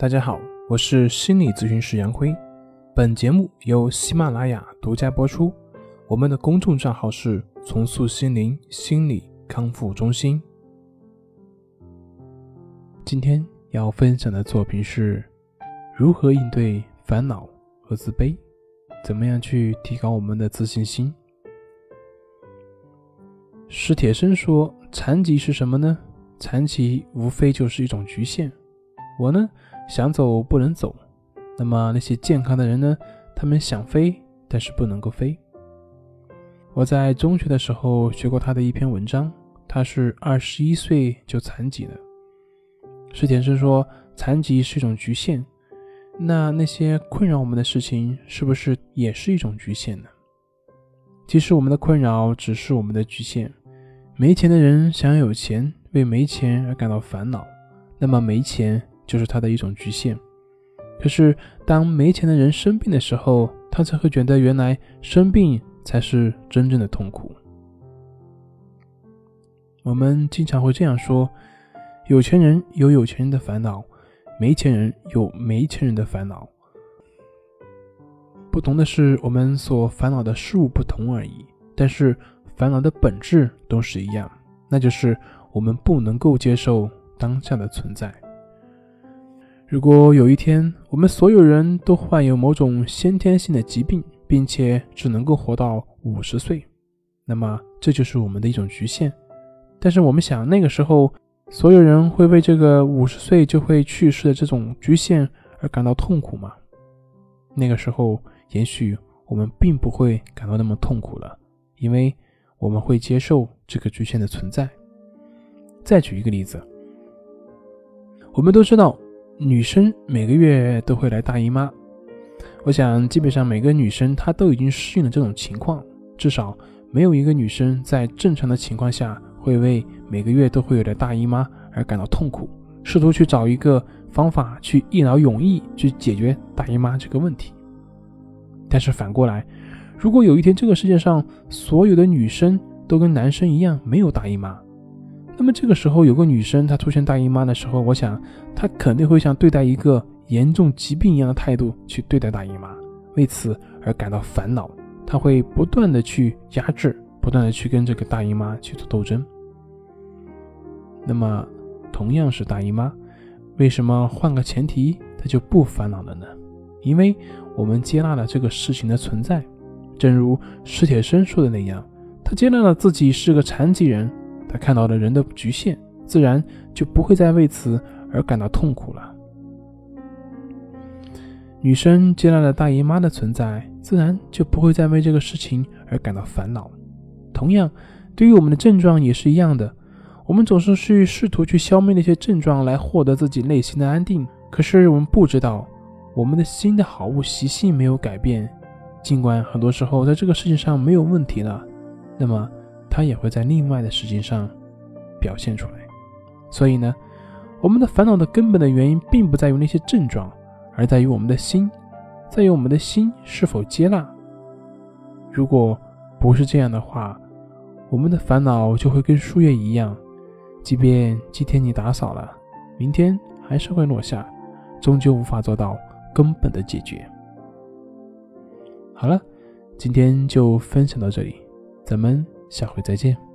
大家好，我是心理咨询师杨辉。本节目由喜马拉雅独家播出。我们的公众账号是“重塑心灵心理康复中心”。今天要分享的作品是：如何应对烦恼和自卑？怎么样去提高我们的自信心？史铁生说：“残疾是什么呢？残疾无非就是一种局限。”我呢？想走不能走，那么那些健康的人呢？他们想飞，但是不能够飞。我在中学的时候学过他的一篇文章，他是二十一岁就残疾了。史铁生说，残疾是一种局限，那那些困扰我们的事情是不是也是一种局限呢？其实我们的困扰只是我们的局限。没钱的人想要有钱，为没钱而感到烦恼，那么没钱。就是他的一种局限。可是，当没钱的人生病的时候，他才会觉得原来生病才是真正的痛苦。我们经常会这样说：有钱人有有钱人的烦恼，没钱人有没钱人的烦恼。不同的是，我们所烦恼的事物不同而已。但是，烦恼的本质都是一样，那就是我们不能够接受当下的存在。如果有一天我们所有人都患有某种先天性的疾病，并且只能够活到五十岁，那么这就是我们的一种局限。但是我们想，那个时候所有人会为这个五十岁就会去世的这种局限而感到痛苦吗？那个时候，也许我们并不会感到那么痛苦了，因为我们会接受这个局限的存在。再举一个例子，我们都知道。女生每个月都会来大姨妈，我想基本上每个女生她都已经适应了这种情况，至少没有一个女生在正常的情况下会为每个月都会有的大姨妈而感到痛苦，试图去找一个方法去一劳永逸去解决大姨妈这个问题。但是反过来，如果有一天这个世界上所有的女生都跟男生一样没有大姨妈，那么这个时候，有个女生她出现大姨妈的时候，我想她肯定会像对待一个严重疾病一样的态度去对待大姨妈，为此而感到烦恼。她会不断的去压制，不断的去跟这个大姨妈去做斗争。那么，同样是大姨妈，为什么换个前提她就不烦恼了呢？因为我们接纳了这个事情的存在，正如史铁生说的那样，他接纳了自己是个残疾人。他看到了人的局限，自然就不会再为此而感到痛苦了。女生接纳了大姨妈的存在，自然就不会再为这个事情而感到烦恼。同样，对于我们的症状也是一样的。我们总是去试图去消灭那些症状，来获得自己内心的安定。可是我们不知道，我们的心的好恶习性没有改变，尽管很多时候在这个事情上没有问题了，那么。它也会在另外的事情上表现出来，所以呢，我们的烦恼的根本的原因并不在于那些症状，而在于我们的心，在于我们的心是否接纳。如果不是这样的话，我们的烦恼就会跟树叶一样，即便今天你打扫了，明天还是会落下，终究无法做到根本的解决。好了，今天就分享到这里，咱们。下回再见。